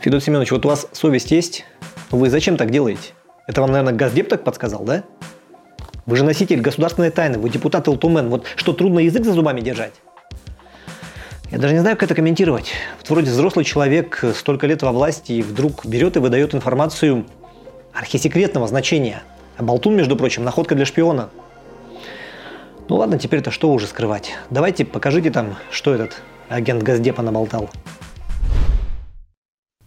Федор Семенович, вот у вас совесть есть? Вы зачем так делаете? Это вам, наверное, Газдеп так подсказал, да? Вы же носитель государственной тайны, вы депутат Элтумен. Вот что, трудно язык за зубами держать? Я даже не знаю, как это комментировать. Вот вроде взрослый человек, столько лет во власти, и вдруг берет и выдает информацию архисекретного значения. А болтун, между прочим, находка для шпиона. Ну ладно, теперь-то что уже скрывать. Давайте покажите там, что этот агент Газдепа наболтал.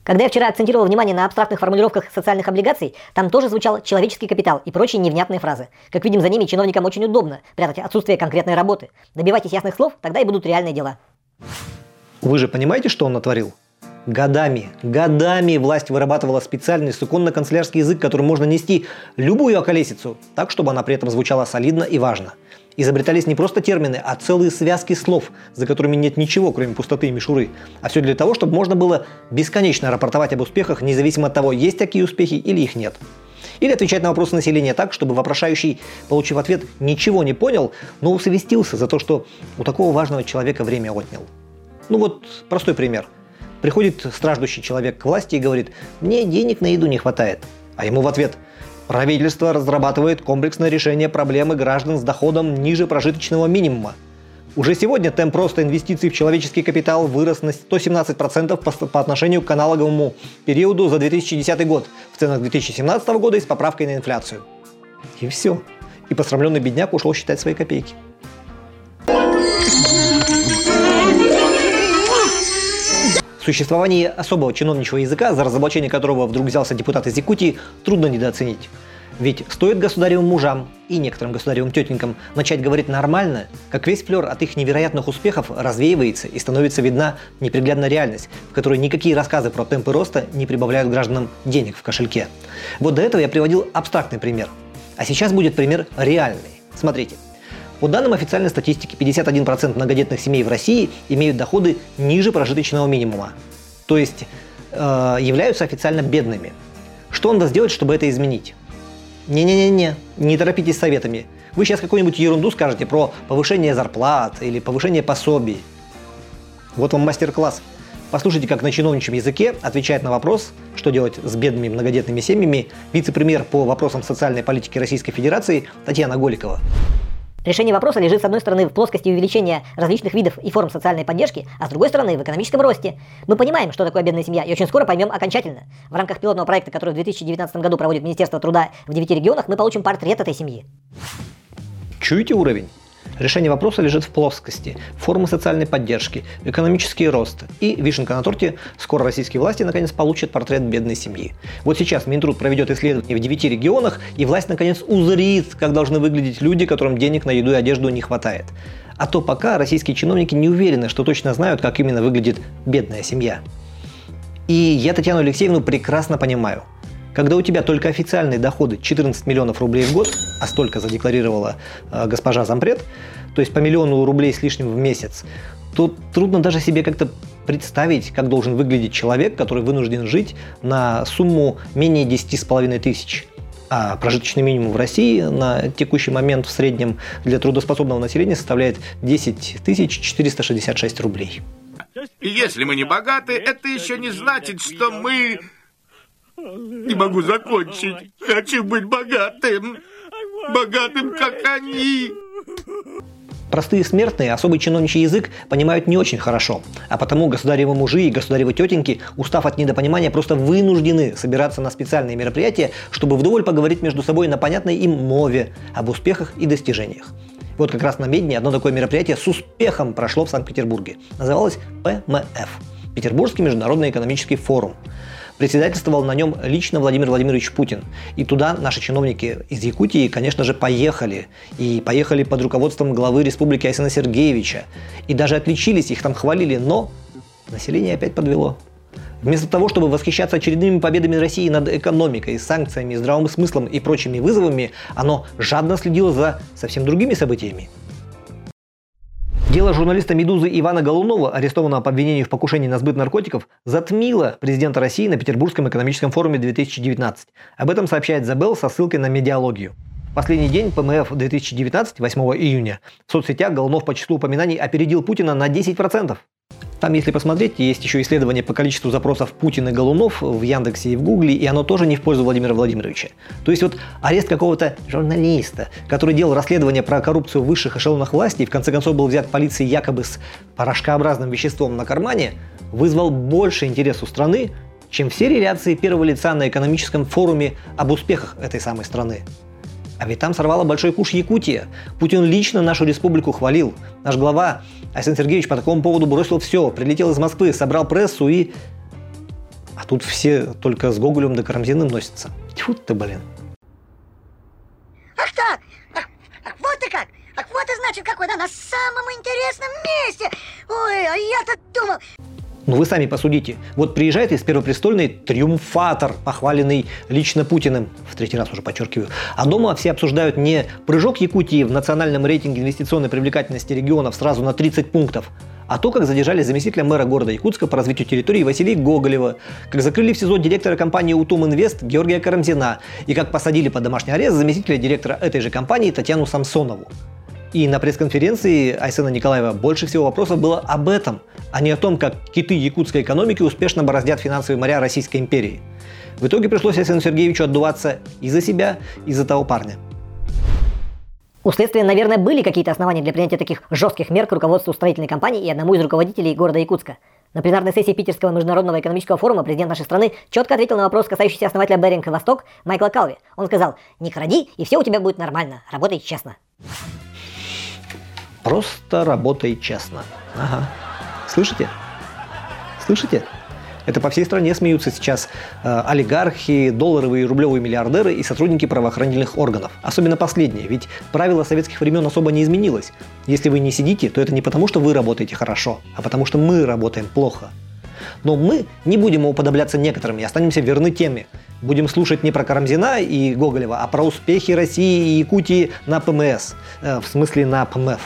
Когда я вчера акцентировал внимание на абстрактных формулировках социальных облигаций, там тоже звучал человеческий капитал и прочие невнятные фразы. Как видим, за ними чиновникам очень удобно прятать отсутствие конкретной работы. Добивайтесь ясных слов, тогда и будут реальные дела. Вы же понимаете, что он натворил? Годами, годами власть вырабатывала специальный суконно-канцелярский язык, которым можно нести любую околесицу, так, чтобы она при этом звучала солидно и важно. Изобретались не просто термины, а целые связки слов, за которыми нет ничего, кроме пустоты и мишуры. А все для того, чтобы можно было бесконечно рапортовать об успехах, независимо от того, есть такие успехи или их нет. Или отвечать на вопросы населения так, чтобы вопрошающий, получив ответ, ничего не понял, но усовестился за то, что у такого важного человека время отнял. Ну вот простой пример. Приходит страждущий человек к власти и говорит, мне денег на еду не хватает. А ему в ответ – Правительство разрабатывает комплексное решение проблемы граждан с доходом ниже прожиточного минимума. Уже сегодня темп роста инвестиций в человеческий капитал вырос на 117% по, по отношению к аналоговому периоду за 2010 год в ценах 2017 года и с поправкой на инфляцию. И все. И посрамленный бедняк ушел считать свои копейки. Существование особого чиновничьего языка, за разоблачение которого вдруг взялся депутат из Якутии, трудно недооценить. Ведь стоит государевым мужам и некоторым государевым тетенькам начать говорить нормально, как весь флер от их невероятных успехов развеивается и становится видна неприглядная реальность, в которой никакие рассказы про темпы роста не прибавляют гражданам денег в кошельке. Вот до этого я приводил абстрактный пример. А сейчас будет пример реальный. Смотрите. По данным официальной статистики, 51% многодетных семей в России имеют доходы ниже прожиточного минимума. То есть э, являются официально бедными. Что надо сделать, чтобы это изменить? Не-не-не-не, не торопитесь советами. Вы сейчас какую-нибудь ерунду скажете про повышение зарплат или повышение пособий. Вот вам мастер-класс. Послушайте, как на чиновничьем языке отвечает на вопрос, что делать с бедными многодетными семьями, вице-премьер по вопросам социальной политики Российской Федерации Татьяна Голикова. Решение вопроса лежит с одной стороны в плоскости увеличения различных видов и форм социальной поддержки, а с другой стороны в экономическом росте. Мы понимаем, что такое бедная семья, и очень скоро поймем окончательно. В рамках пилотного проекта, который в 2019 году проводит Министерство труда в 9 регионах, мы получим портрет этой семьи. Чуете уровень? Решение вопроса лежит в плоскости, формы социальной поддержки, экономический рост. И вишенка на торте, скоро российские власти наконец получат портрет бедной семьи. Вот сейчас Минтруд проведет исследование в 9 регионах, и власть наконец узрит, как должны выглядеть люди, которым денег на еду и одежду не хватает. А то пока российские чиновники не уверены, что точно знают, как именно выглядит бедная семья. И я Татьяну Алексеевну прекрасно понимаю. Когда у тебя только официальные доходы 14 миллионов рублей в год, а столько задекларировала э, госпожа зампред, то есть по миллиону рублей с лишним в месяц, то трудно даже себе как-то представить, как должен выглядеть человек, который вынужден жить на сумму менее 10,5 тысяч. А прожиточный минимум в России на текущий момент в среднем для трудоспособного населения составляет 10 466 рублей. Если мы не богаты, это еще не значит, что мы не могу закончить. Хочу быть богатым. Богатым, как они. Простые смертные особый чиновничий язык понимают не очень хорошо, а потому государевы мужи и государевы тетеньки, устав от недопонимания, просто вынуждены собираться на специальные мероприятия, чтобы вдоволь поговорить между собой на понятной им мове об успехах и достижениях. Вот как раз на Медне одно такое мероприятие с успехом прошло в Санкт-Петербурге. Называлось ПМФ – Петербургский международный экономический форум. Председательствовал на нем лично Владимир Владимирович Путин. И туда наши чиновники из Якутии, конечно же, поехали. И поехали под руководством главы республики Айсена Сергеевича. И даже отличились, их там хвалили, но население опять подвело. Вместо того, чтобы восхищаться очередными победами России над экономикой, санкциями, здравым смыслом и прочими вызовами, оно жадно следило за совсем другими событиями. Дело журналиста «Медузы» Ивана Голунова, арестованного по обвинению в покушении на сбыт наркотиков, затмило президента России на Петербургском экономическом форуме 2019. Об этом сообщает Забел со ссылкой на медиалогию. Последний день ПМФ 2019, 8 июня, в соцсетях Голунов по числу упоминаний опередил Путина на 10%. Там, если посмотреть, есть еще исследование по количеству запросов Путин и Голунов в Яндексе и в Гугле, и оно тоже не в пользу Владимира Владимировича. То есть вот арест какого-то журналиста, который делал расследование про коррупцию в высших эшелонах власти и в конце концов был взят полицией якобы с порошкообразным веществом на кармане, вызвал больше интерес у страны, чем все реляции первого лица на экономическом форуме об успехах этой самой страны. А ведь там сорвала большой куш Якутия. Путин лично нашу республику хвалил. Наш глава Айсен Сергеевич по такому поводу бросил все, прилетел из Москвы, собрал прессу и... А тут все только с Гоголем да Карамзиным носятся. Тьфу ты, блин. Ах так! Ах, вот ты как! Ах, вот и значит какой, да, на самом интересном месте! Ой, а я-то думал... Ну вы сами посудите. Вот приезжает из Первопрестольной триумфатор, похваленный лично Путиным, в третий раз уже подчеркиваю. А дома все обсуждают не прыжок Якутии в национальном рейтинге инвестиционной привлекательности регионов сразу на 30 пунктов, а то, как задержали заместителя мэра города Якутска по развитию территории Василия Гоголева, как закрыли в СИЗО директора компании «Утум Инвест» Георгия Карамзина и как посадили под домашний арест заместителя директора этой же компании Татьяну Самсонову. И на пресс-конференции Айсена Николаева больше всего вопросов было об этом, а не о том, как киты якутской экономики успешно бороздят финансовые моря Российской империи. В итоге пришлось Айсену Сергеевичу отдуваться и за себя, и за того парня. У следствия, наверное, были какие-то основания для принятия таких жестких мер к руководству строительной компании и одному из руководителей города Якутска. На пленарной сессии Питерского международного экономического форума президент нашей страны четко ответил на вопрос, касающийся основателя Беринг Восток Майкла Калви. Он сказал, не кради, и все у тебя будет нормально, работай честно. Просто работай честно. Ага. Слышите? Слышите? Это по всей стране смеются сейчас э, олигархи, долларовые и рублевые миллиардеры и сотрудники правоохранительных органов. Особенно последние, ведь правило советских времен особо не изменилось. Если вы не сидите, то это не потому, что вы работаете хорошо, а потому что мы работаем плохо. Но мы не будем уподобляться некоторым и останемся верны теме. Будем слушать не про Карамзина и Гоголева, а про успехи России и Якутии на ПМС, э, в смысле на ПМФ.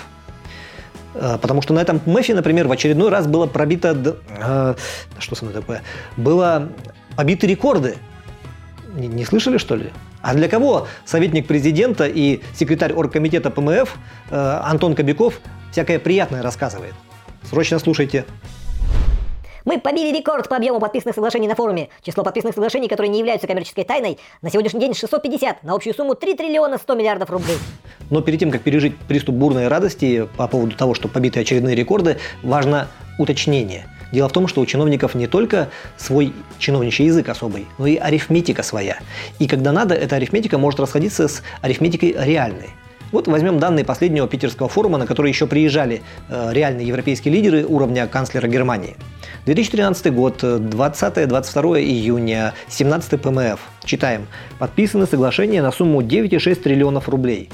Э, потому что на этом МЭФе, например, в очередной раз было пробито... Э, что со мной такое? Было побиты рекорды. Не, не слышали, что ли? А для кого советник президента и секретарь оргкомитета ПМФ э, Антон Кобяков всякое приятное рассказывает? Срочно слушайте. Мы побили рекорд по объему подписанных соглашений на форуме. Число подписанных соглашений, которые не являются коммерческой тайной, на сегодняшний день 650, на общую сумму 3 триллиона 100 миллиардов рублей. Но перед тем, как пережить приступ бурной радости по поводу того, что побиты очередные рекорды, важно уточнение. Дело в том, что у чиновников не только свой чиновничий язык особый, но и арифметика своя. И когда надо, эта арифметика может расходиться с арифметикой реальной. Вот возьмем данные последнего питерского форума, на который еще приезжали э, реальные европейские лидеры уровня канцлера Германии. 2013 год, 20-22 июня, 17 ПМФ. Читаем. Подписаны соглашения на сумму 9,6 триллионов рублей.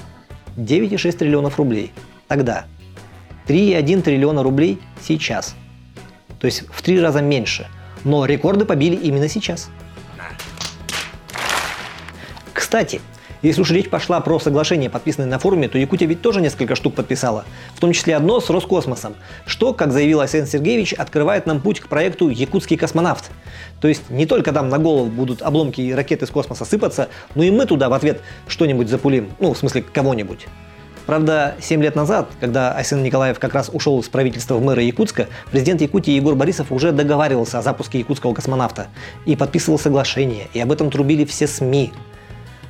9,6 триллионов рублей. Тогда. 3,1 триллиона рублей сейчас. То есть в три раза меньше. Но рекорды побили именно сейчас. Кстати, если уж речь пошла про соглашение, подписанное на форуме, то Якутия ведь тоже несколько штук подписала. В том числе одно с Роскосмосом, что, как заявил Асен Сергеевич, открывает нам путь к проекту «Якутский космонавт». То есть не только там на голову будут обломки и ракеты с космоса сыпаться, но и мы туда в ответ что-нибудь запулим. Ну, в смысле, кого-нибудь. Правда, 7 лет назад, когда Айсен Николаев как раз ушел из правительства в мэра Якутска, президент Якутии Егор Борисов уже договаривался о запуске якутского космонавта и подписывал соглашение, и об этом трубили все СМИ.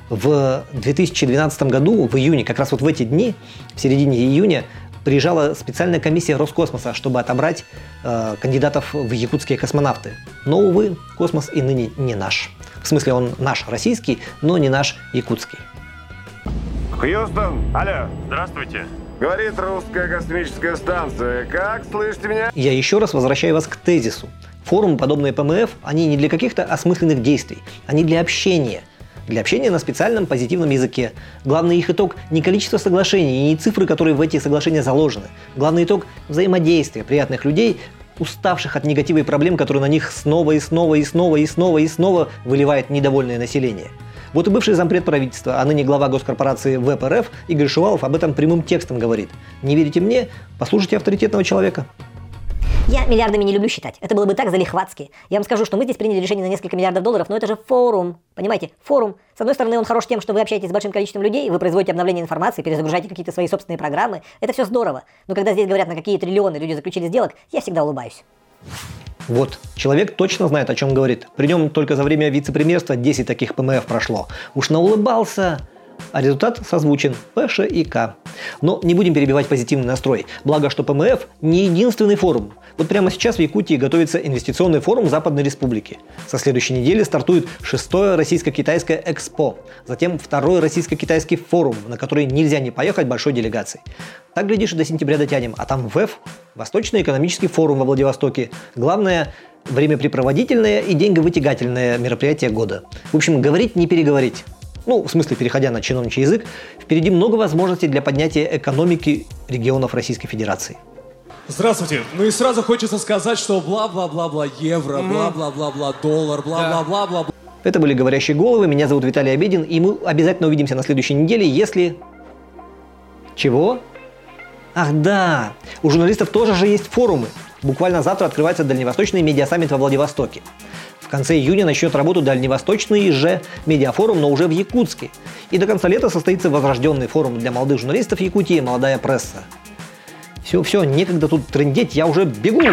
В 2012 году, в июне, как раз вот в эти дни, в середине июня, приезжала специальная комиссия Роскосмоса, чтобы отобрать э, кандидатов в якутские космонавты. Но, увы, космос и ныне не наш. В смысле, он наш российский, но не наш якутский. Хьюстон, алло. Здравствуйте. Говорит русская космическая станция. Как слышите меня? Я еще раз возвращаю вас к тезису. Форумы, подобные ПМФ, они не для каких-то осмысленных действий, они для общения – для общения на специальном позитивном языке. Главный их итог не количество соглашений и не цифры, которые в эти соглашения заложены. Главный итог – взаимодействие приятных людей, уставших от негатива и проблем, которые на них снова и снова и снова и снова и снова выливает недовольное население. Вот и бывший зампред правительства, а ныне глава госкорпорации ВПРФ Игорь Шувалов об этом прямым текстом говорит. Не верите мне? Послушайте авторитетного человека. Я миллиардами не люблю считать. Это было бы так залихватски. Я вам скажу, что мы здесь приняли решение на несколько миллиардов долларов, но это же форум. Понимаете, форум. С одной стороны, он хорош тем, что вы общаетесь с большим количеством людей, вы производите обновление информации, перезагружаете какие-то свои собственные программы. Это все здорово. Но когда здесь говорят, на какие триллионы люди заключили сделок, я всегда улыбаюсь. Вот, человек точно знает, о чем говорит. При нем только за время вице-премьерства 10 таких ПМФ прошло. Уж наулыбался, а результат созвучен – ПШ и К. Но не будем перебивать позитивный настрой. Благо, что ПМФ не единственный форум. Вот прямо сейчас в Якутии готовится инвестиционный форум Западной Республики. Со следующей недели стартует шестое российско-китайское экспо. Затем второй российско-китайский форум, на который нельзя не поехать большой делегацией. Так, глядишь, до сентября дотянем. А там ВЭФ – Восточный экономический форум во Владивостоке. Главное – времяпрепроводительное и деньговытягательное мероприятие года. В общем, говорить не переговорить ну, в смысле, переходя на чиновничий язык, впереди много возможностей для поднятия экономики регионов Российской Федерации. Здравствуйте. Ну и сразу хочется сказать, что бла-бла-бла-бла евро, бла-бла-бла-бла доллар, бла-бла-бла-бла. Это были «Говорящие головы», меня зовут Виталий Обедин, и мы обязательно увидимся на следующей неделе, если... Чего? Ах да, у журналистов тоже же есть форумы. Буквально завтра открывается Дальневосточный медиасаммит во Владивостоке конце июня начнет работу дальневосточный же медиафорум, но уже в Якутске. И до конца лета состоится возрожденный форум для молодых журналистов Якутии «Молодая пресса». Все, все, некогда тут трендеть, я уже бегу!